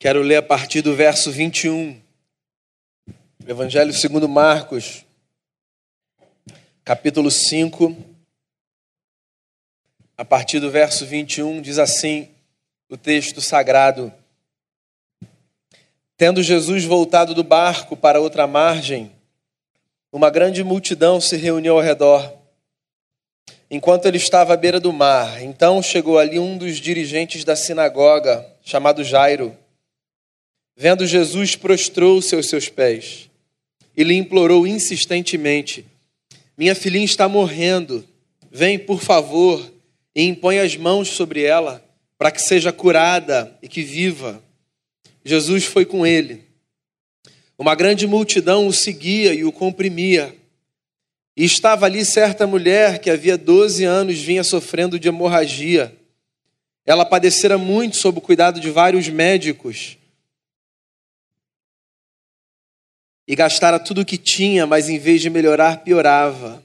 Quero ler a partir do verso 21. Evangelho segundo Marcos, capítulo 5, a partir do verso 21, diz assim o texto sagrado: Tendo Jesus voltado do barco para outra margem, uma grande multidão se reuniu ao redor. Enquanto ele estava à beira do mar, então chegou ali um dos dirigentes da sinagoga, chamado Jairo. Vendo Jesus, prostrou-se aos seus pés e lhe implorou insistentemente: Minha filhinha está morrendo. Vem, por favor, e impõe as mãos sobre ela, para que seja curada e que viva. Jesus foi com ele. Uma grande multidão o seguia e o comprimia. E estava ali certa mulher que havia 12 anos vinha sofrendo de hemorragia. Ela padecera muito sob o cuidado de vários médicos. E gastara tudo o que tinha, mas em vez de melhorar, piorava.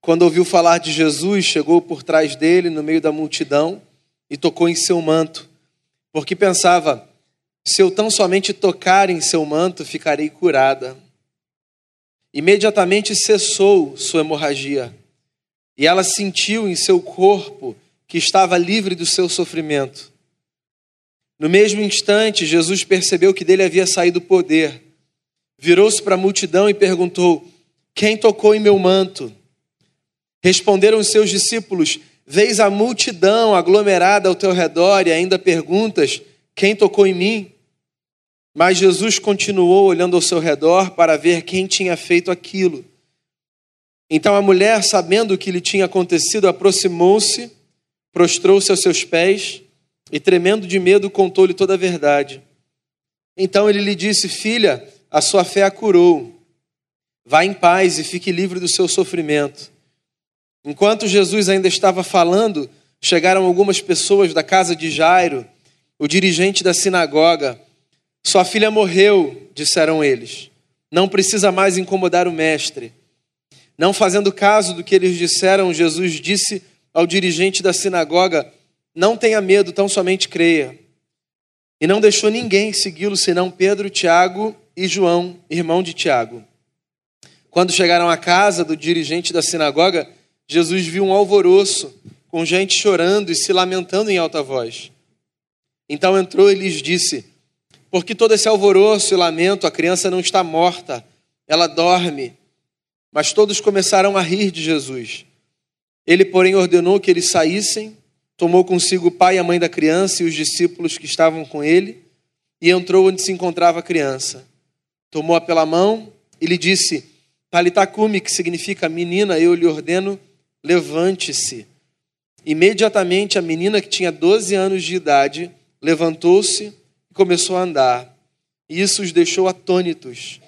Quando ouviu falar de Jesus, chegou por trás dele, no meio da multidão, e tocou em seu manto, porque pensava: se eu tão somente tocar em seu manto, ficarei curada. Imediatamente cessou sua hemorragia, e ela sentiu em seu corpo que estava livre do seu sofrimento. No mesmo instante, Jesus percebeu que dele havia saído poder. Virou-se para a multidão e perguntou: Quem tocou em meu manto? Responderam os seus discípulos: Vês a multidão aglomerada ao teu redor e ainda perguntas: Quem tocou em mim? Mas Jesus continuou olhando ao seu redor para ver quem tinha feito aquilo. Então a mulher, sabendo o que lhe tinha acontecido, aproximou-se, prostrou-se aos seus pés e, tremendo de medo, contou-lhe toda a verdade. Então ele lhe disse: Filha, a sua fé a curou. Vá em paz e fique livre do seu sofrimento. Enquanto Jesus ainda estava falando, chegaram algumas pessoas da casa de Jairo, o dirigente da sinagoga sua filha morreu, disseram eles. Não precisa mais incomodar o mestre. Não fazendo caso do que eles disseram, Jesus disse ao dirigente da sinagoga: Não tenha medo, tão somente creia. E não deixou ninguém segui-lo senão Pedro, Tiago e João, irmão de Tiago. Quando chegaram à casa do dirigente da sinagoga, Jesus viu um alvoroço, com gente chorando e se lamentando em alta voz. Então entrou e lhes disse: porque todo esse alvoroço e lamento, a criança não está morta, ela dorme. Mas todos começaram a rir de Jesus. Ele, porém, ordenou que eles saíssem, tomou consigo o pai e a mãe da criança e os discípulos que estavam com ele, e entrou onde se encontrava a criança. Tomou-a pela mão e lhe disse: Talitacumi, que significa menina, eu lhe ordeno, levante-se. Imediatamente a menina, que tinha 12 anos de idade, levantou-se começou a andar. E isso os deixou atônitos.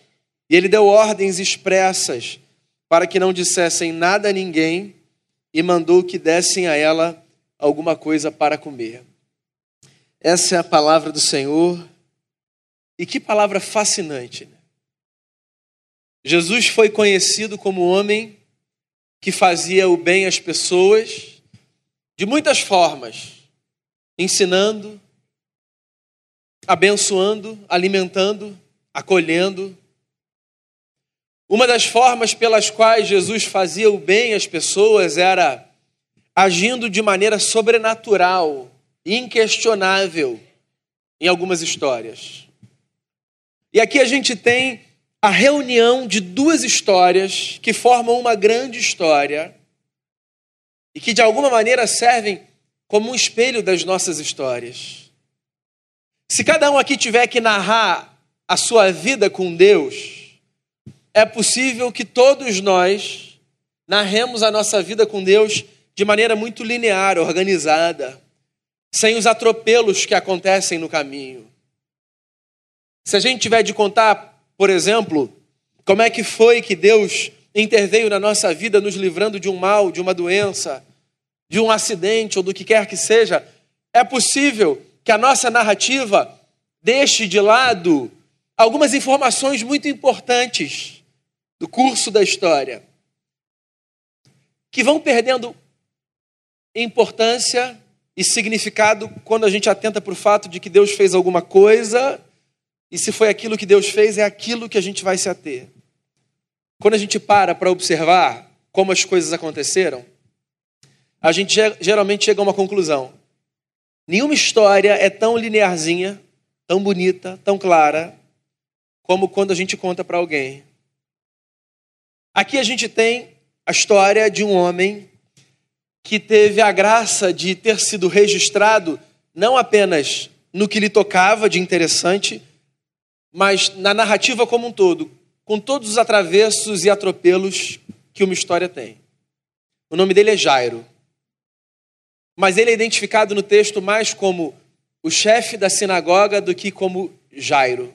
E ele deu ordens expressas para que não dissessem nada a ninguém e mandou que dessem a ela alguma coisa para comer. Essa é a palavra do Senhor. E que palavra fascinante. Né? Jesus foi conhecido como homem que fazia o bem às pessoas de muitas formas, ensinando, abençoando, alimentando, acolhendo. Uma das formas pelas quais Jesus fazia o bem às pessoas era agindo de maneira sobrenatural, inquestionável, em algumas histórias. E aqui a gente tem a reunião de duas histórias que formam uma grande história e que de alguma maneira servem como um espelho das nossas histórias. Se cada um aqui tiver que narrar a sua vida com Deus, é possível que todos nós narremos a nossa vida com Deus de maneira muito linear, organizada, sem os atropelos que acontecem no caminho. Se a gente tiver de contar, por exemplo, como é que foi que Deus interveio na nossa vida, nos livrando de um mal, de uma doença, de um acidente ou do que quer que seja, é possível que a nossa narrativa deixe de lado algumas informações muito importantes do curso da história, que vão perdendo importância e significado quando a gente atenta para o fato de que Deus fez alguma coisa e se foi aquilo que Deus fez, é aquilo que a gente vai se ater. Quando a gente para para observar como as coisas aconteceram, a gente geralmente chega a uma conclusão. Nenhuma história é tão linearzinha, tão bonita, tão clara, como quando a gente conta para alguém. Aqui a gente tem a história de um homem que teve a graça de ter sido registrado não apenas no que lhe tocava de interessante, mas na narrativa como um todo, com todos os atravessos e atropelos que uma história tem. O nome dele é Jairo. Mas ele é identificado no texto mais como o chefe da sinagoga do que como Jairo.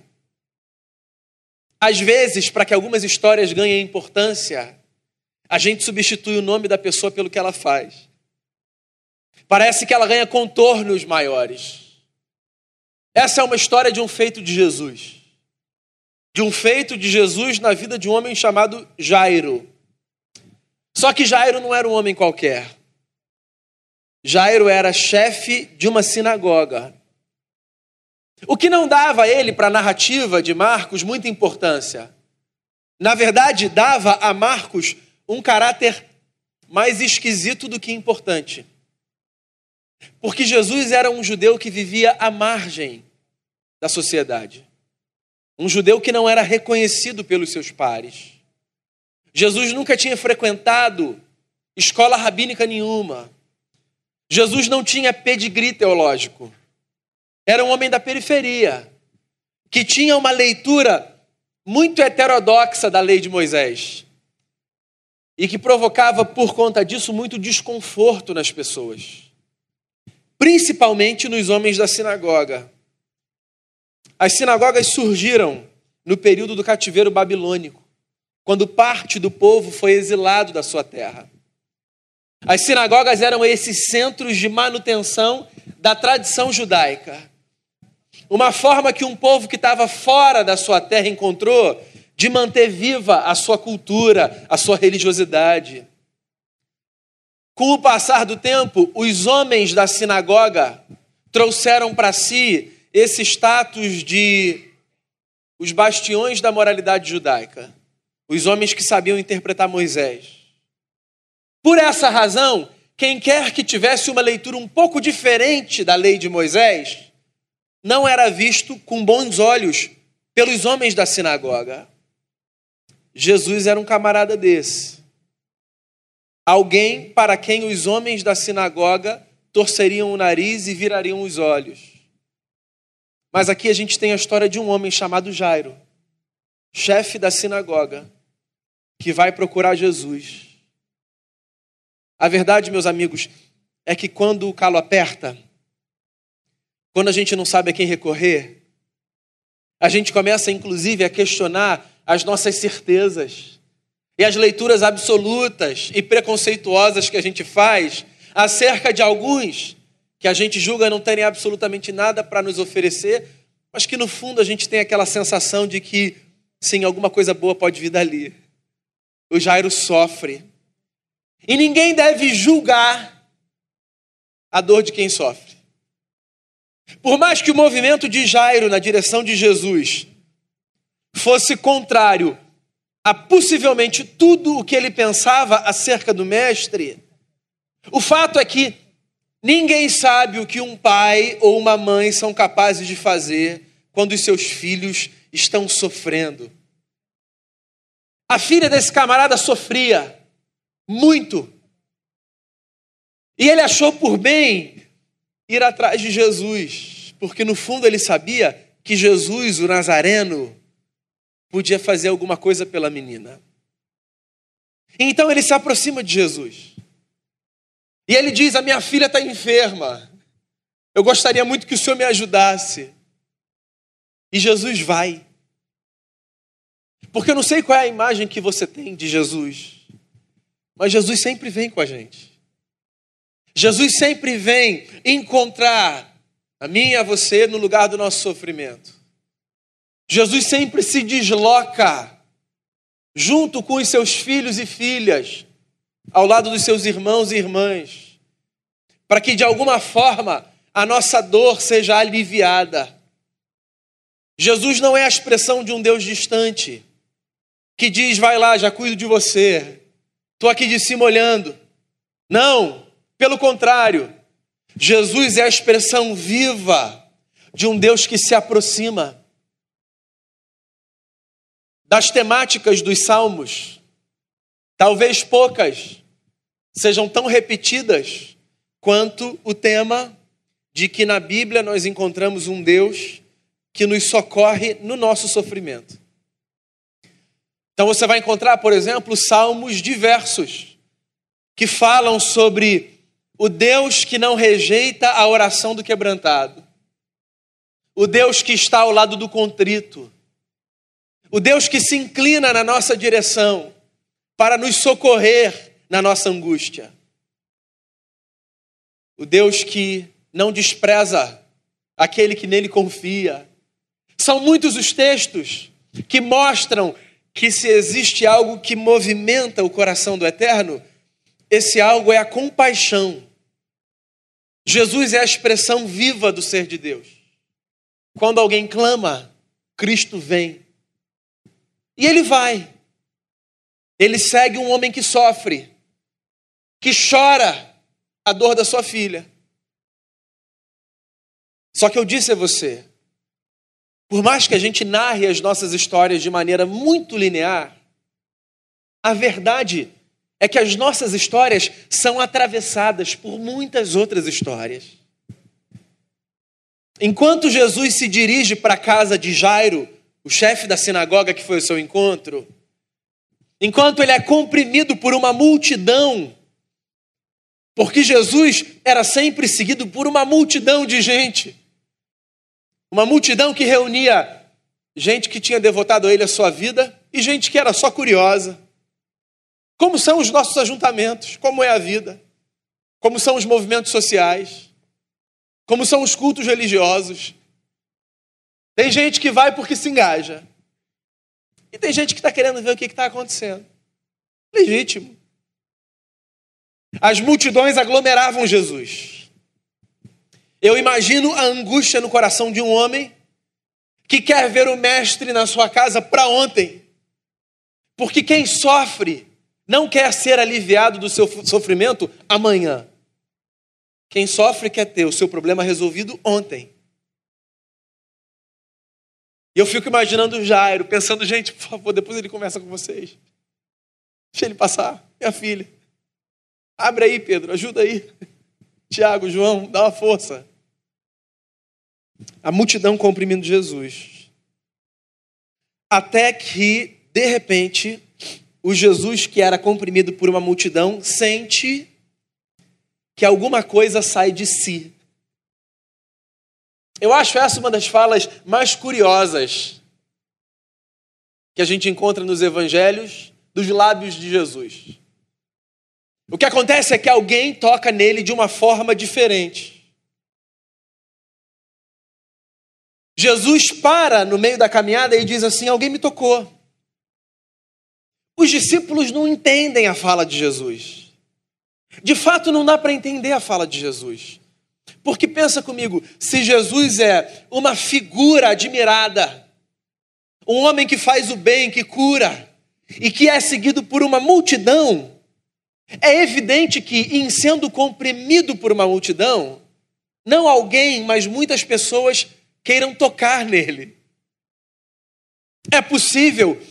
Às vezes, para que algumas histórias ganhem importância, a gente substitui o nome da pessoa pelo que ela faz. Parece que ela ganha contornos maiores. Essa é uma história de um feito de Jesus. De um feito de Jesus na vida de um homem chamado Jairo. Só que Jairo não era um homem qualquer. Jairo era chefe de uma sinagoga. O que não dava a ele, para a narrativa de Marcos, muita importância. Na verdade, dava a Marcos um caráter mais esquisito do que importante. Porque Jesus era um judeu que vivia à margem da sociedade. Um judeu que não era reconhecido pelos seus pares. Jesus nunca tinha frequentado escola rabínica nenhuma. Jesus não tinha pedigree teológico. Era um homem da periferia, que tinha uma leitura muito heterodoxa da lei de Moisés e que provocava, por conta disso, muito desconforto nas pessoas, principalmente nos homens da sinagoga. As sinagogas surgiram no período do cativeiro babilônico, quando parte do povo foi exilado da sua terra. As sinagogas eram esses centros de manutenção da tradição judaica. Uma forma que um povo que estava fora da sua terra encontrou de manter viva a sua cultura, a sua religiosidade. Com o passar do tempo, os homens da sinagoga trouxeram para si esse status de os bastiões da moralidade judaica, os homens que sabiam interpretar Moisés. Por essa razão, quem quer que tivesse uma leitura um pouco diferente da lei de Moisés, não era visto com bons olhos pelos homens da sinagoga. Jesus era um camarada desse. Alguém para quem os homens da sinagoga torceriam o nariz e virariam os olhos. Mas aqui a gente tem a história de um homem chamado Jairo, chefe da sinagoga, que vai procurar Jesus. A verdade, meus amigos, é que quando o calo aperta, quando a gente não sabe a quem recorrer, a gente começa inclusive a questionar as nossas certezas e as leituras absolutas e preconceituosas que a gente faz acerca de alguns que a gente julga não terem absolutamente nada para nos oferecer, mas que no fundo a gente tem aquela sensação de que sim, alguma coisa boa pode vir dali. O Jairo sofre e ninguém deve julgar a dor de quem sofre. Por mais que o movimento de Jairo na direção de Jesus fosse contrário a possivelmente tudo o que ele pensava acerca do Mestre, o fato é que ninguém sabe o que um pai ou uma mãe são capazes de fazer quando os seus filhos estão sofrendo. A filha desse camarada sofria muito. E ele achou por bem ir atrás de Jesus, porque no fundo ele sabia que Jesus, o Nazareno, podia fazer alguma coisa pela menina. Então ele se aproxima de Jesus. E ele diz: A minha filha está enferma. Eu gostaria muito que o senhor me ajudasse. E Jesus vai. Porque eu não sei qual é a imagem que você tem de Jesus. Mas Jesus sempre vem com a gente. Jesus sempre vem encontrar a mim e a você no lugar do nosso sofrimento. Jesus sempre se desloca junto com os seus filhos e filhas, ao lado dos seus irmãos e irmãs, para que de alguma forma a nossa dor seja aliviada. Jesus não é a expressão de um Deus distante, que diz: vai lá, já cuido de você, estou aqui de cima olhando. Não, pelo contrário, Jesus é a expressão viva de um Deus que se aproxima. Das temáticas dos salmos, talvez poucas sejam tão repetidas quanto o tema de que na Bíblia nós encontramos um Deus que nos socorre no nosso sofrimento. Então você vai encontrar, por exemplo, salmos diversos que falam sobre o Deus que não rejeita a oração do quebrantado, o Deus que está ao lado do contrito, o Deus que se inclina na nossa direção para nos socorrer na nossa angústia, o Deus que não despreza aquele que nele confia. São muitos os textos que mostram que se existe algo que movimenta o coração do eterno, esse algo é a compaixão. Jesus é a expressão viva do ser de Deus. Quando alguém clama, Cristo vem. E ele vai. Ele segue um homem que sofre, que chora a dor da sua filha. Só que eu disse a você, por mais que a gente narre as nossas histórias de maneira muito linear, a verdade é que as nossas histórias são atravessadas por muitas outras histórias. Enquanto Jesus se dirige para a casa de Jairo, o chefe da sinagoga que foi o seu encontro, enquanto ele é comprimido por uma multidão, porque Jesus era sempre seguido por uma multidão de gente. Uma multidão que reunia gente que tinha devotado a ele a sua vida e gente que era só curiosa. Como são os nossos ajuntamentos? Como é a vida? Como são os movimentos sociais? Como são os cultos religiosos? Tem gente que vai porque se engaja. E tem gente que está querendo ver o que está acontecendo. Legítimo. As multidões aglomeravam Jesus. Eu imagino a angústia no coração de um homem que quer ver o mestre na sua casa para ontem. Porque quem sofre não quer ser aliviado do seu sofrimento amanhã. Quem sofre quer ter o seu problema resolvido ontem. E eu fico imaginando o Jairo, pensando, gente, por favor, depois ele conversa com vocês. Deixa ele passar, minha filha. Abre aí, Pedro, ajuda aí. Tiago, João, dá uma força. A multidão comprimindo Jesus. Até que, de repente, o Jesus que era comprimido por uma multidão sente que alguma coisa sai de si. Eu acho essa uma das falas mais curiosas que a gente encontra nos evangelhos dos lábios de Jesus. O que acontece é que alguém toca nele de uma forma diferente. Jesus para no meio da caminhada e diz assim: Alguém me tocou. Os discípulos não entendem a fala de Jesus. De fato, não dá para entender a fala de Jesus. Porque pensa comigo, se Jesus é uma figura admirada, um homem que faz o bem, que cura, e que é seguido por uma multidão, é evidente que, em sendo comprimido por uma multidão, não alguém, mas muitas pessoas queiram tocar nele. É possível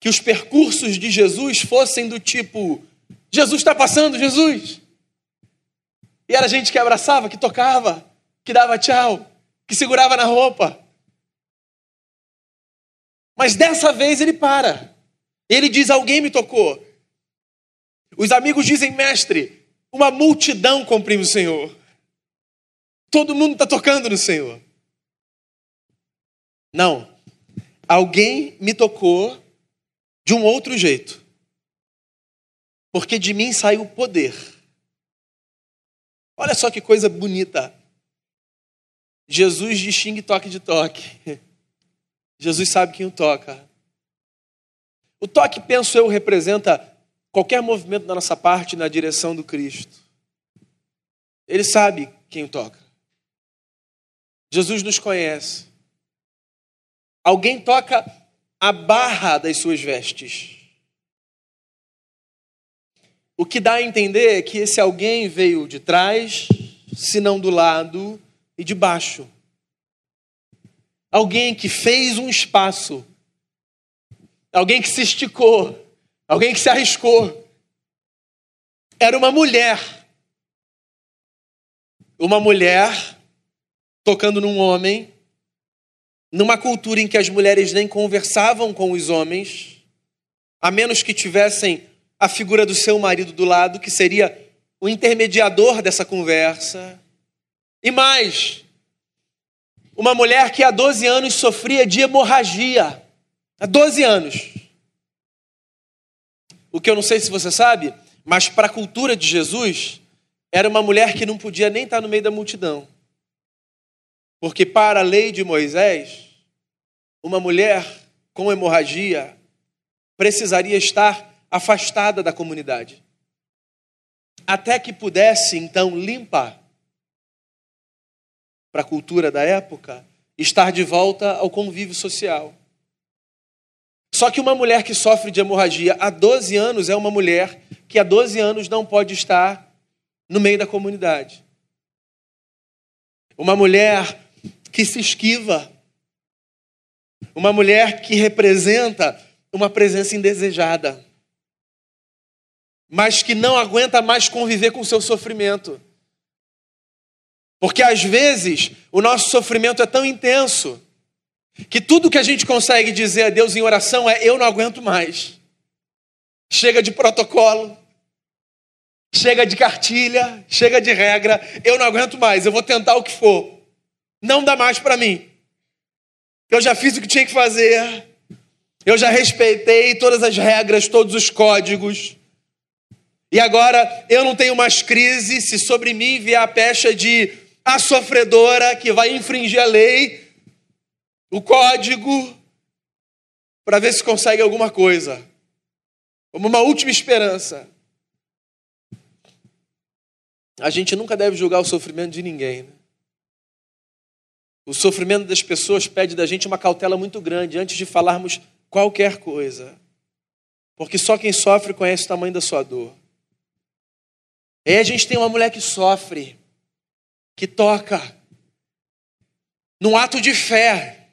que os percursos de Jesus fossem do tipo: Jesus está passando, Jesus. E era gente que abraçava, que tocava, que dava tchau, que segurava na roupa. Mas dessa vez ele para. Ele diz: Alguém me tocou. Os amigos dizem: Mestre, uma multidão comprime o Senhor. Todo mundo está tocando no Senhor. Não. Alguém me tocou de um outro jeito. Porque de mim saiu o poder. Olha só que coisa bonita. Jesus distingue toque de toque. Jesus sabe quem o toca. O toque, penso eu, representa qualquer movimento da nossa parte na direção do Cristo. Ele sabe quem toca. Jesus nos conhece. Alguém toca a barra das suas vestes. O que dá a entender é que esse alguém veio de trás, se não do lado e de baixo. Alguém que fez um espaço. Alguém que se esticou. Alguém que se arriscou. Era uma mulher. Uma mulher tocando num homem, numa cultura em que as mulheres nem conversavam com os homens, a menos que tivessem a figura do seu marido do lado, que seria o intermediador dessa conversa. E mais, uma mulher que há 12 anos sofria de hemorragia. Há 12 anos. O que eu não sei se você sabe, mas para a cultura de Jesus, era uma mulher que não podia nem estar no meio da multidão. Porque para a lei de Moisés, uma mulher com hemorragia precisaria estar afastada da comunidade. Até que pudesse, então, limpar, para a cultura da época, estar de volta ao convívio social. Só que uma mulher que sofre de hemorragia há 12 anos é uma mulher que há 12 anos não pode estar no meio da comunidade. Uma mulher que se esquiva. Uma mulher que representa uma presença indesejada mas que não aguenta mais conviver com o seu sofrimento. Porque às vezes o nosso sofrimento é tão intenso que tudo que a gente consegue dizer a Deus em oração é: eu não aguento mais. Chega de protocolo, chega de cartilha, chega de regra, eu não aguento mais, eu vou tentar o que for. Não dá mais para mim. Eu já fiz o que tinha que fazer, eu já respeitei todas as regras, todos os códigos. E agora eu não tenho mais crise se sobre mim vier a pecha de a sofredora que vai infringir a lei, o código, para ver se consegue alguma coisa. Como uma última esperança. A gente nunca deve julgar o sofrimento de ninguém. Né? O sofrimento das pessoas pede da gente uma cautela muito grande antes de falarmos qualquer coisa. Porque só quem sofre conhece o tamanho da sua dor. E aí a gente tem uma mulher que sofre, que toca, num ato de fé,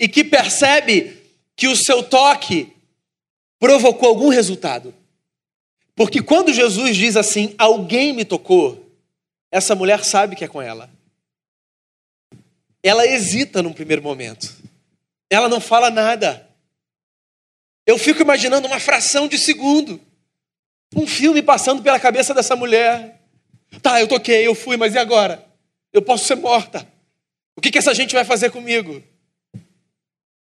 e que percebe que o seu toque provocou algum resultado. Porque quando Jesus diz assim, alguém me tocou, essa mulher sabe que é com ela. Ela hesita num primeiro momento. Ela não fala nada. Eu fico imaginando uma fração de segundo. Um filme passando pela cabeça dessa mulher. Tá, eu toquei, eu fui, mas e agora? Eu posso ser morta. O que, que essa gente vai fazer comigo?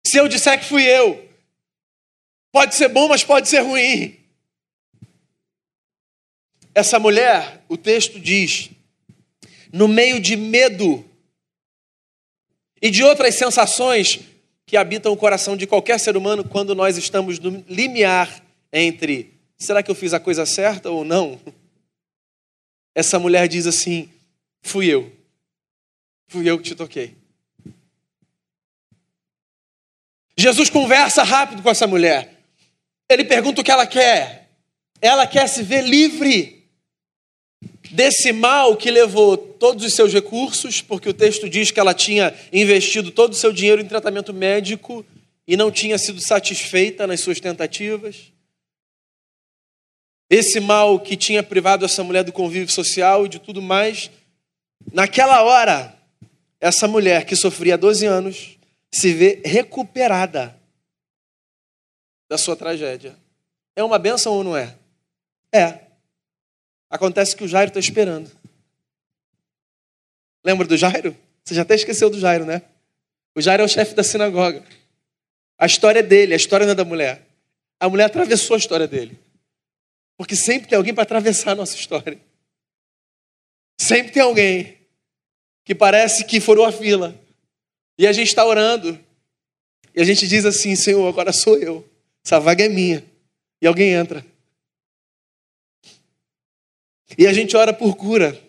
Se eu disser que fui eu, pode ser bom, mas pode ser ruim. Essa mulher, o texto diz, no meio de medo e de outras sensações que habitam o coração de qualquer ser humano quando nós estamos no limiar entre Será que eu fiz a coisa certa ou não? Essa mulher diz assim: Fui eu. Fui eu que te toquei. Jesus conversa rápido com essa mulher. Ele pergunta o que ela quer. Ela quer se ver livre desse mal que levou todos os seus recursos, porque o texto diz que ela tinha investido todo o seu dinheiro em tratamento médico e não tinha sido satisfeita nas suas tentativas. Esse mal que tinha privado essa mulher do convívio social e de tudo mais, naquela hora, essa mulher que sofria 12 anos se vê recuperada da sua tragédia. É uma benção ou não é? É. Acontece que o Jairo está esperando. Lembra do Jairo? Você já até esqueceu do Jairo, né? O Jairo é o chefe da sinagoga. A história é dele, a história não é da mulher. A mulher atravessou a história dele. Porque sempre tem alguém para atravessar a nossa história. Sempre tem alguém que parece que furou a fila. E a gente está orando. E a gente diz assim: Senhor, agora sou eu. Essa vaga é minha. E alguém entra. E a gente ora por cura.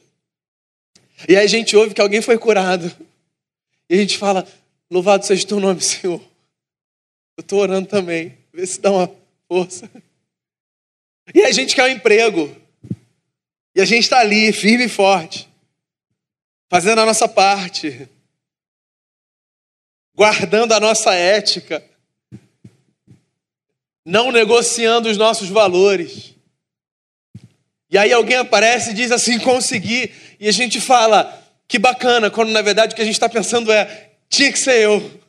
E aí a gente ouve que alguém foi curado. E a gente fala: Louvado seja o teu nome, Senhor. Eu estou orando também. Vê se dá uma força. E a gente quer um emprego. E a gente está ali, firme e forte, fazendo a nossa parte, guardando a nossa ética, não negociando os nossos valores. E aí alguém aparece e diz assim: consegui. E a gente fala: que bacana, quando na verdade o que a gente está pensando é: tinha que ser eu.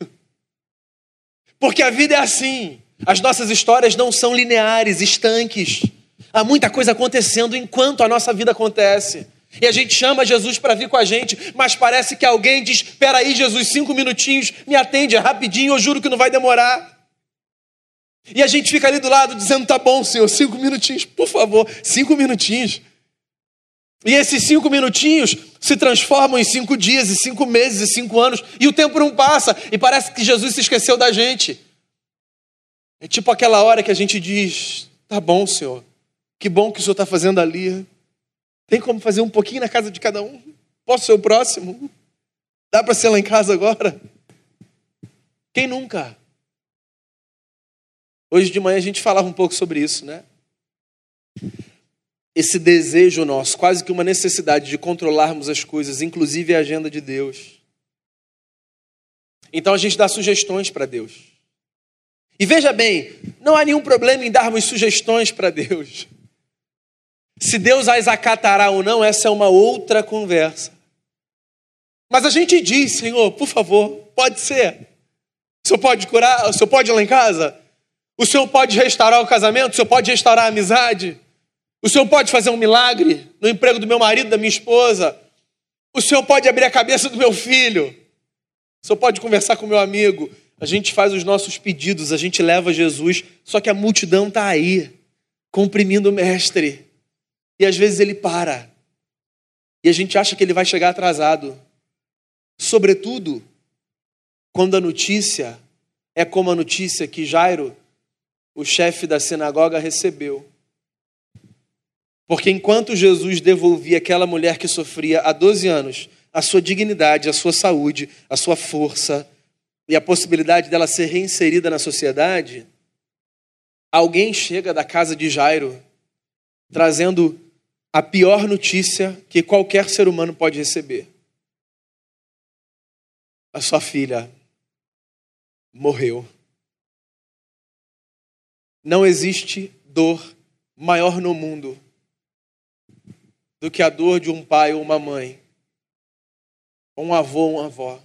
Porque a vida é assim. As nossas histórias não são lineares, estanques. Há muita coisa acontecendo enquanto a nossa vida acontece. E a gente chama Jesus para vir com a gente, mas parece que alguém diz: Espera aí, Jesus, cinco minutinhos, me atende, rapidinho, eu juro que não vai demorar. E a gente fica ali do lado dizendo: Tá bom, Senhor, cinco minutinhos, por favor, cinco minutinhos. E esses cinco minutinhos se transformam em cinco dias, e cinco meses, e cinco anos, e o tempo não passa, e parece que Jesus se esqueceu da gente. É tipo aquela hora que a gente diz: Tá bom, Senhor, que bom que o Senhor está fazendo ali. Tem como fazer um pouquinho na casa de cada um? Posso ser o próximo? Dá para ser lá em casa agora? Quem nunca? Hoje de manhã a gente falava um pouco sobre isso, né? Esse desejo nosso, quase que uma necessidade de controlarmos as coisas, inclusive a agenda de Deus. Então a gente dá sugestões para Deus. E veja bem, não há nenhum problema em darmos sugestões para Deus. Se Deus as acatará ou não, essa é uma outra conversa. Mas a gente diz, Senhor, por favor, pode ser. O Senhor pode curar? O Senhor pode ir lá em casa? O Senhor pode restaurar o casamento? O Senhor pode restaurar a amizade? O Senhor pode fazer um milagre no emprego do meu marido, da minha esposa? O Senhor pode abrir a cabeça do meu filho? O Senhor pode conversar com o meu amigo? A gente faz os nossos pedidos, a gente leva Jesus, só que a multidão está aí, comprimindo o mestre. E às vezes ele para. E a gente acha que ele vai chegar atrasado. Sobretudo, quando a notícia é como a notícia que Jairo, o chefe da sinagoga, recebeu. Porque enquanto Jesus devolvia aquela mulher que sofria há 12 anos a sua dignidade, a sua saúde, a sua força, e a possibilidade dela ser reinserida na sociedade, alguém chega da casa de Jairo trazendo a pior notícia que qualquer ser humano pode receber. A sua filha morreu. Não existe dor maior no mundo do que a dor de um pai ou uma mãe, um avô ou uma avó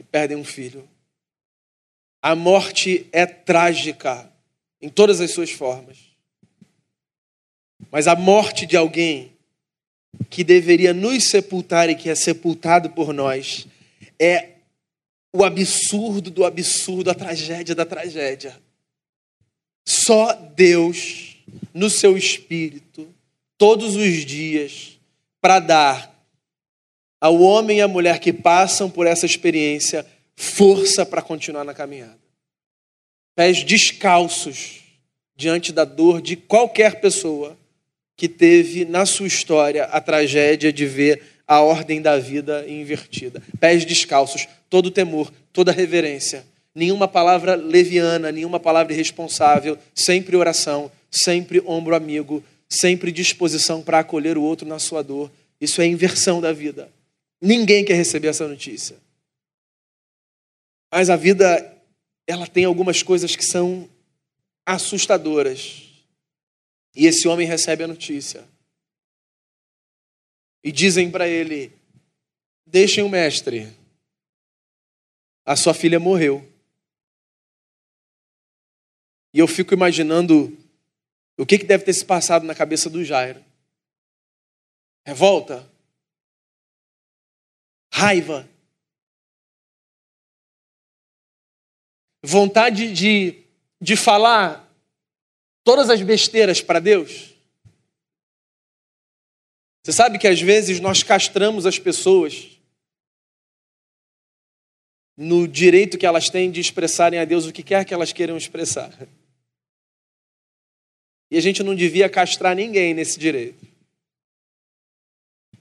e perdem um filho. A morte é trágica em todas as suas formas. Mas a morte de alguém que deveria nos sepultar e que é sepultado por nós é o absurdo do absurdo, a tragédia da tragédia. Só Deus, no seu espírito, todos os dias, para dar ao homem e à mulher que passam por essa experiência força para continuar na caminhada. Pés descalços diante da dor de qualquer pessoa que teve na sua história a tragédia de ver a ordem da vida invertida. Pés descalços, todo temor, toda reverência, nenhuma palavra leviana, nenhuma palavra irresponsável, sempre oração, sempre ombro amigo, sempre disposição para acolher o outro na sua dor. Isso é inversão da vida. Ninguém quer receber essa notícia. Mas a vida, ela tem algumas coisas que são assustadoras. E esse homem recebe a notícia. E dizem para ele: Deixem o mestre. A sua filha morreu. E eu fico imaginando o que, que deve ter se passado na cabeça do Jairo. Revolta? Raiva, vontade de, de falar todas as besteiras para Deus. Você sabe que às vezes nós castramos as pessoas no direito que elas têm de expressarem a Deus o que quer que elas queiram expressar. E a gente não devia castrar ninguém nesse direito.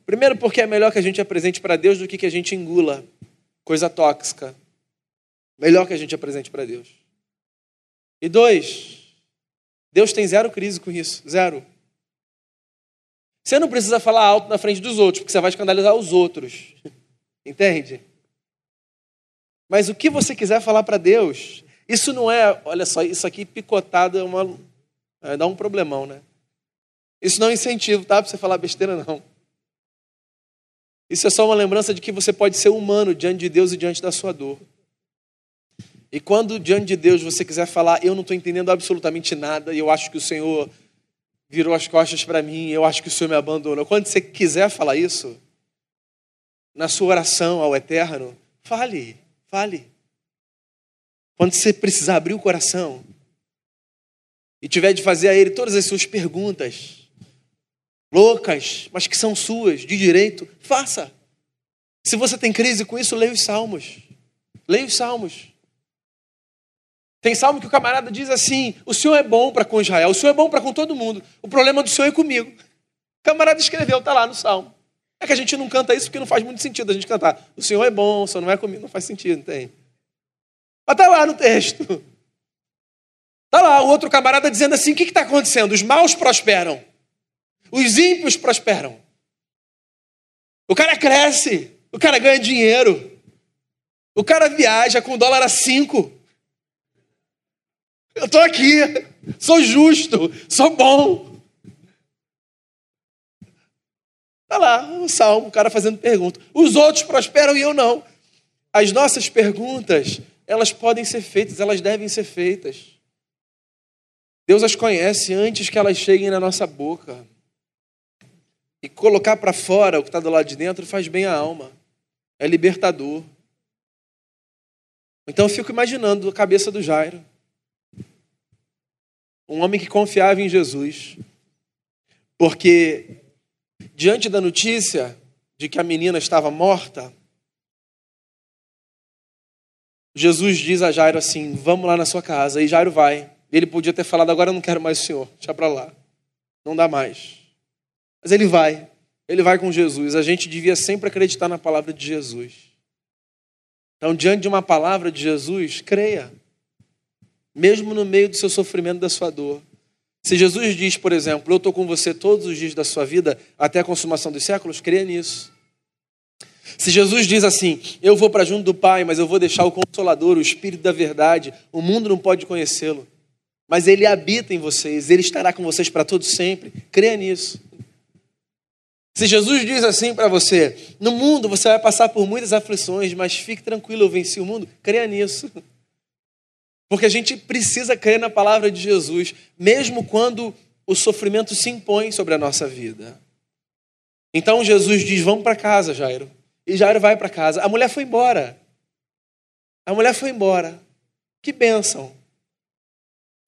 Primeiro, porque é melhor que a gente apresente para Deus do que que a gente engula coisa tóxica. Melhor que a gente apresente para Deus. E dois, Deus tem zero crise com isso, zero. Você não precisa falar alto na frente dos outros, porque você vai escandalizar os outros. Entende? Mas o que você quiser falar para Deus, isso não é, olha só, isso aqui picotado é uma. É, dá um problemão, né? Isso não é incentivo, tá? Para você falar besteira, não. Isso é só uma lembrança de que você pode ser humano diante de Deus e diante da sua dor. E quando diante de Deus você quiser falar, eu não estou entendendo absolutamente nada e eu acho que o Senhor virou as costas para mim, eu acho que o Senhor me abandonou. Quando você quiser falar isso, na sua oração ao Eterno, fale, fale. Quando você precisar abrir o coração e tiver de fazer a Ele todas as suas perguntas, loucas, mas que são suas, de direito, faça. Se você tem crise com isso, leia os salmos. Leia os salmos. Tem salmo que o camarada diz assim: o Senhor é bom para com Israel, o Senhor é bom para com todo mundo. O problema do Senhor é comigo. O camarada escreveu, está lá no salmo. É que a gente não canta isso porque não faz muito sentido a gente cantar. O Senhor é bom, o Senhor não é comigo, não faz sentido, tem. Mas está lá no texto. Está lá o outro camarada dizendo assim: o que está acontecendo? Os maus prosperam. Os ímpios prosperam. O cara cresce, o cara ganha dinheiro. O cara viaja com dólar a cinco. Eu estou aqui, sou justo, sou bom. Está lá o salmo, o cara fazendo pergunta. Os outros prosperam e eu não. As nossas perguntas, elas podem ser feitas, elas devem ser feitas. Deus as conhece antes que elas cheguem na nossa boca. E colocar para fora o que está do lado de dentro faz bem à alma. É libertador. Então eu fico imaginando a cabeça do Jairo. Um homem que confiava em Jesus. Porque diante da notícia de que a menina estava morta, Jesus diz a Jairo assim: Vamos lá na sua casa. E Jairo vai. Ele podia ter falado: Agora eu não quero mais o senhor, deixa para lá. Não dá mais. Mas ele vai, ele vai com Jesus. A gente devia sempre acreditar na palavra de Jesus. Então, diante de uma palavra de Jesus, creia, mesmo no meio do seu sofrimento, da sua dor. Se Jesus diz, por exemplo, eu estou com você todos os dias da sua vida até a consumação dos séculos, creia nisso. Se Jesus diz assim, eu vou para junto do Pai, mas eu vou deixar o Consolador, o Espírito da Verdade, o mundo não pode conhecê-lo, mas ele habita em vocês, ele estará com vocês para todo sempre, creia nisso. Se Jesus diz assim para você: no mundo você vai passar por muitas aflições, mas fique tranquilo, eu venci o mundo, creia nisso. Porque a gente precisa crer na palavra de Jesus, mesmo quando o sofrimento se impõe sobre a nossa vida. Então Jesus diz: Vamos para casa, Jairo. E Jairo vai para casa. A mulher foi embora. A mulher foi embora. Que bênção.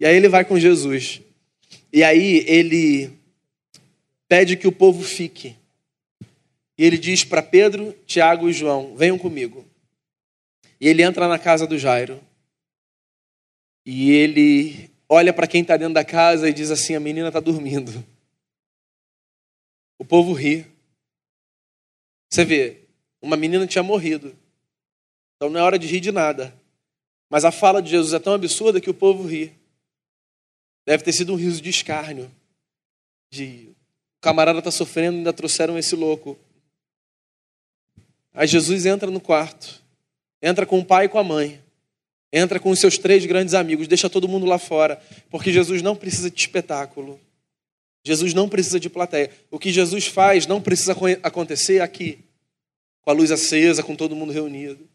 E aí ele vai com Jesus. E aí ele pede que o povo fique. E ele diz para Pedro, Tiago e João: venham comigo. E ele entra na casa do Jairo. E ele olha para quem está dentro da casa e diz assim: a menina está dormindo. O povo ri. Você vê, uma menina tinha morrido. Então não é hora de rir de nada. Mas a fala de Jesus é tão absurda que o povo ri. Deve ter sido um riso de escárnio. De o camarada está sofrendo, ainda trouxeram esse louco. Aí Jesus entra no quarto, entra com o pai e com a mãe, entra com os seus três grandes amigos, deixa todo mundo lá fora, porque Jesus não precisa de espetáculo. Jesus não precisa de plateia. O que Jesus faz não precisa acontecer aqui, com a luz acesa, com todo mundo reunido.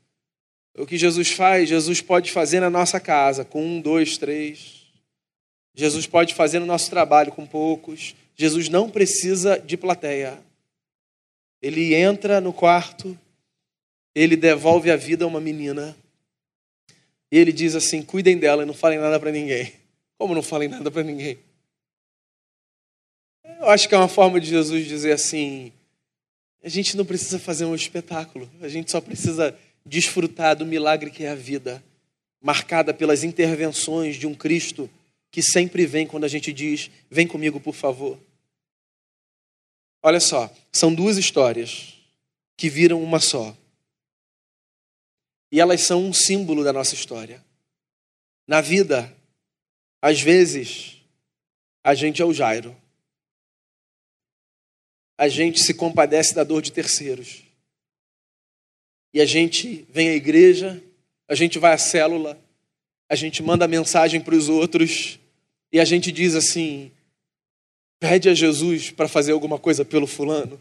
O que Jesus faz, Jesus pode fazer na nossa casa, com um, dois, três. Jesus pode fazer no nosso trabalho, com poucos. Jesus não precisa de plateia. Ele entra no quarto ele devolve a vida a uma menina. E ele diz assim: cuidem dela e não falem nada para ninguém. Como não falem nada para ninguém? Eu acho que é uma forma de Jesus dizer assim: a gente não precisa fazer um espetáculo, a gente só precisa desfrutar do milagre que é a vida, marcada pelas intervenções de um Cristo que sempre vem quando a gente diz: Vem comigo, por favor. Olha só, são duas histórias que viram uma só. E elas são um símbolo da nossa história. Na vida, às vezes, a gente é o Jairo. A gente se compadece da dor de terceiros. E a gente vem à igreja, a gente vai à célula, a gente manda mensagem para os outros e a gente diz assim: pede a Jesus para fazer alguma coisa pelo fulano.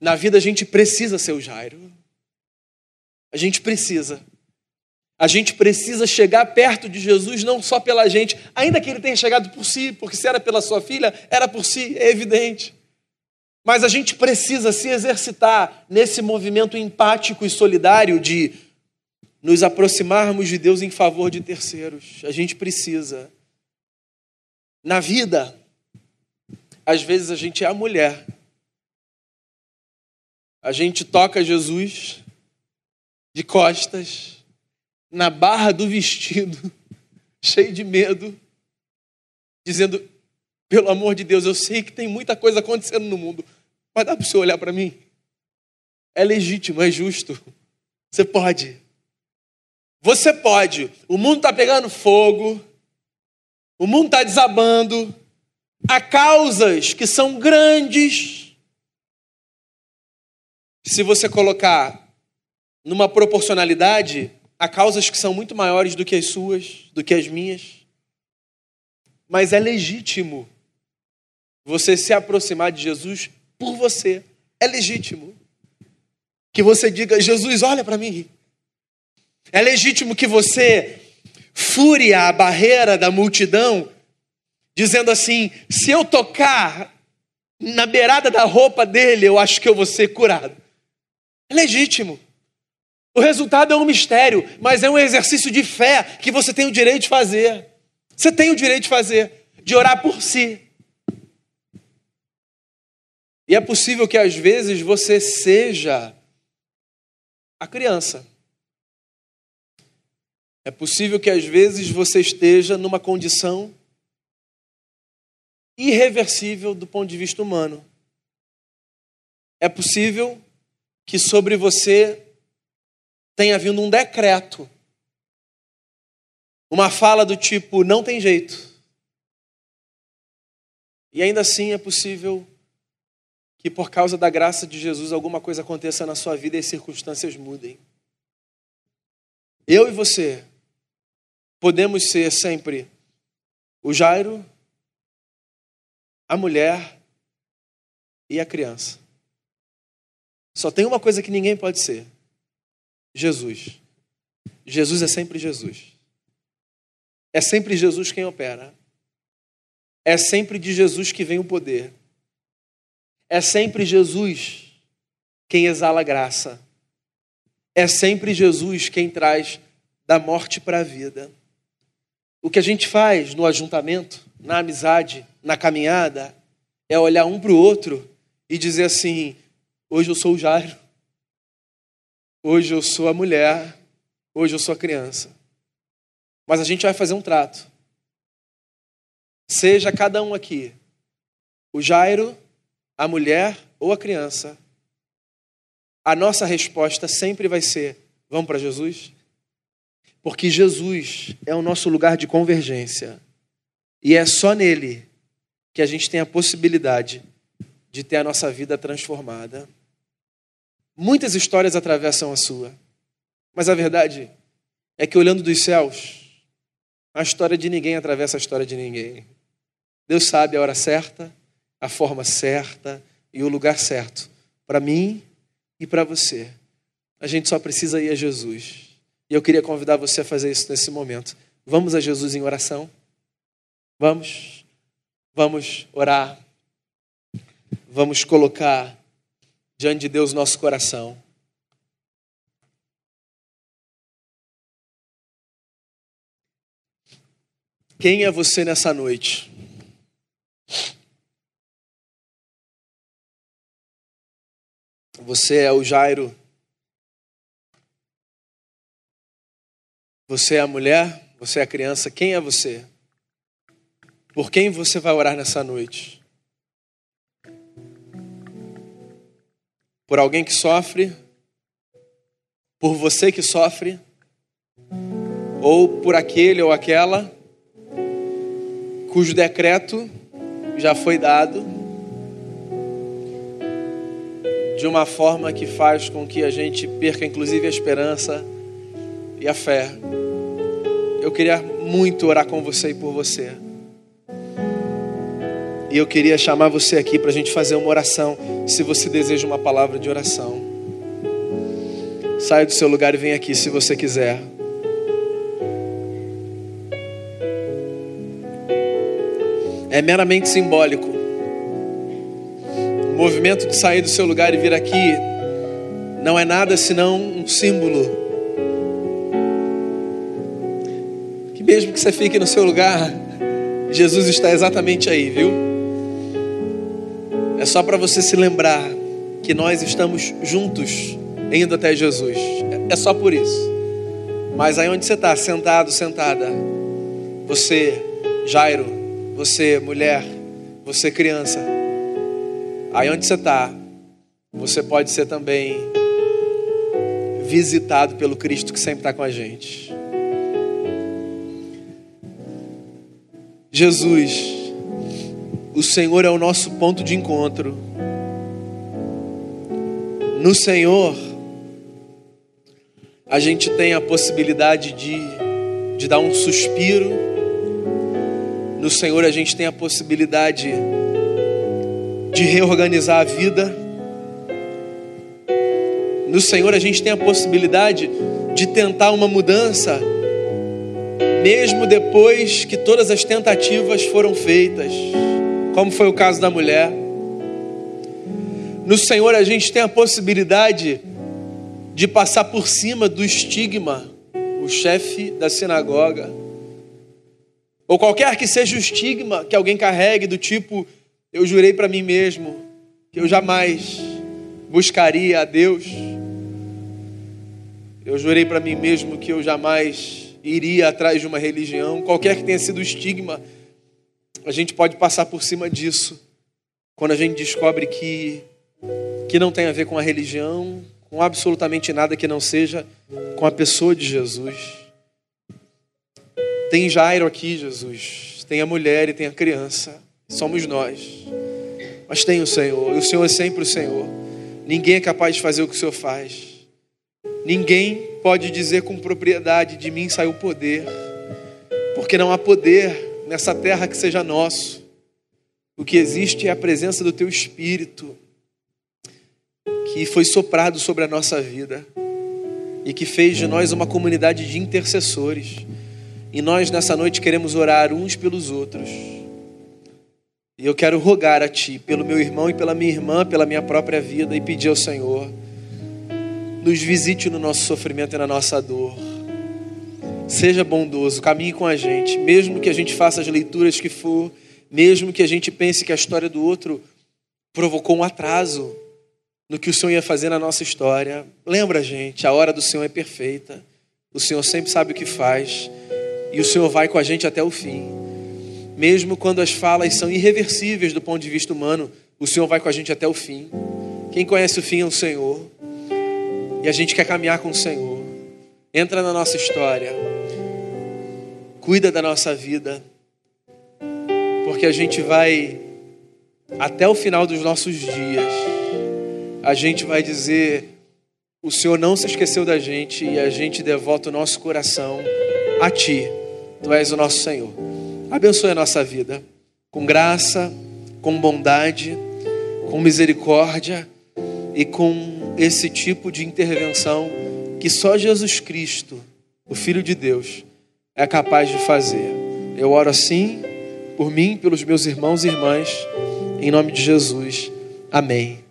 Na vida a gente precisa ser o Jairo. A gente precisa. A gente precisa chegar perto de Jesus não só pela gente, ainda que ele tenha chegado por si, porque se era pela sua filha, era por si, é evidente. Mas a gente precisa se exercitar nesse movimento empático e solidário de nos aproximarmos de Deus em favor de terceiros. A gente precisa. Na vida, às vezes a gente é a mulher. A gente toca Jesus de costas, na barra do vestido, cheio de medo, dizendo: pelo amor de Deus, eu sei que tem muita coisa acontecendo no mundo, mas dá para você olhar para mim? É legítimo, é justo. Você pode. Você pode. O mundo está pegando fogo, o mundo está desabando, há causas que são grandes. Se você colocar numa proporcionalidade, há causas que são muito maiores do que as suas, do que as minhas. Mas é legítimo você se aproximar de Jesus por você. É legítimo que você diga: Jesus, olha para mim. É legítimo que você fure a barreira da multidão, dizendo assim: se eu tocar na beirada da roupa dele, eu acho que eu vou ser curado. É legítimo. O resultado é um mistério, mas é um exercício de fé que você tem o direito de fazer. Você tem o direito de fazer, de orar por si. E é possível que às vezes você seja a criança. É possível que às vezes você esteja numa condição irreversível do ponto de vista humano. É possível que sobre você tenha vindo um decreto, uma fala do tipo: não tem jeito. E ainda assim é possível que por causa da graça de Jesus alguma coisa aconteça na sua vida e as circunstâncias mudem. Eu e você podemos ser sempre o Jairo, a mulher e a criança. Só tem uma coisa que ninguém pode ser: Jesus. Jesus é sempre Jesus. É sempre Jesus quem opera. É sempre de Jesus que vem o poder. É sempre Jesus quem exala graça. É sempre Jesus quem traz da morte para a vida. O que a gente faz no ajuntamento, na amizade, na caminhada, é olhar um para o outro e dizer assim: hoje eu sou o Jairo, hoje eu sou a mulher, hoje eu sou a criança. Mas a gente vai fazer um trato. Seja cada um aqui, o Jairo, a mulher ou a criança, a nossa resposta sempre vai ser: vamos para Jesus? Porque Jesus é o nosso lugar de convergência. E é só nele que a gente tem a possibilidade de ter a nossa vida transformada. Muitas histórias atravessam a sua, mas a verdade é que olhando dos céus, a história de ninguém atravessa a história de ninguém. Deus sabe a hora certa, a forma certa e o lugar certo para mim e para você. A gente só precisa ir a Jesus. E eu queria convidar você a fazer isso nesse momento. Vamos a Jesus em oração? Vamos? Vamos orar. Vamos colocar diante de Deus nosso coração. Quem é você nessa noite? Você é o Jairo Você é a mulher, você é a criança, quem é você? Por quem você vai orar nessa noite? Por alguém que sofre? Por você que sofre? Ou por aquele ou aquela cujo decreto já foi dado de uma forma que faz com que a gente perca inclusive a esperança e a fé. Eu queria muito orar com você e por você. E eu queria chamar você aqui para a gente fazer uma oração, se você deseja uma palavra de oração. Saia do seu lugar e vem aqui se você quiser. É meramente simbólico. O movimento de sair do seu lugar e vir aqui não é nada senão um símbolo. Que mesmo que você fique no seu lugar, Jesus está exatamente aí, viu? É só para você se lembrar que nós estamos juntos indo até Jesus. É só por isso. Mas aí onde você está, sentado, sentada, você, Jairo, você, mulher, você, criança, aí onde você está, você pode ser também visitado pelo Cristo que sempre está com a gente. Jesus o Senhor é o nosso ponto de encontro. No Senhor, a gente tem a possibilidade de, de dar um suspiro. No Senhor, a gente tem a possibilidade de reorganizar a vida. No Senhor, a gente tem a possibilidade de tentar uma mudança, mesmo depois que todas as tentativas foram feitas como foi o caso da mulher. No Senhor a gente tem a possibilidade de passar por cima do estigma, o chefe da sinagoga, ou qualquer que seja o estigma que alguém carregue, do tipo, eu jurei para mim mesmo que eu jamais buscaria a Deus, eu jurei para mim mesmo que eu jamais iria atrás de uma religião, qualquer que tenha sido o estigma a gente pode passar por cima disso quando a gente descobre que, que não tem a ver com a religião, com absolutamente nada que não seja com a pessoa de Jesus. Tem Jairo aqui, Jesus. Tem a mulher e tem a criança. Somos nós. Mas tem o Senhor. E o Senhor é sempre o Senhor. Ninguém é capaz de fazer o que o Senhor faz. Ninguém pode dizer com propriedade: de mim saiu poder. Porque não há poder nessa terra que seja nosso. O que existe é a presença do Teu Espírito, que foi soprado sobre a nossa vida e que fez de nós uma comunidade de intercessores. E nós nessa noite queremos orar uns pelos outros. E eu quero rogar a Ti, pelo meu irmão e pela minha irmã, pela minha própria vida, e pedir ao Senhor, nos visite no nosso sofrimento e na nossa dor Seja bondoso, caminhe com a gente, mesmo que a gente faça as leituras que for, mesmo que a gente pense que a história do outro provocou um atraso no que o Senhor ia fazer na nossa história. Lembra, gente, a hora do Senhor é perfeita. O Senhor sempre sabe o que faz e o Senhor vai com a gente até o fim. Mesmo quando as falas são irreversíveis do ponto de vista humano, o Senhor vai com a gente até o fim. Quem conhece o fim é o Senhor. E a gente quer caminhar com o Senhor. Entra na nossa história cuida da nossa vida, porque a gente vai, até o final dos nossos dias, a gente vai dizer: o Senhor não se esqueceu da gente e a gente devota o nosso coração a Ti. Tu és o nosso Senhor. Abençoe a nossa vida com graça, com bondade, com misericórdia e com esse tipo de intervenção que só Jesus Cristo, o Filho de Deus, é capaz de fazer. Eu oro assim por mim, pelos meus irmãos e irmãs, em nome de Jesus. Amém.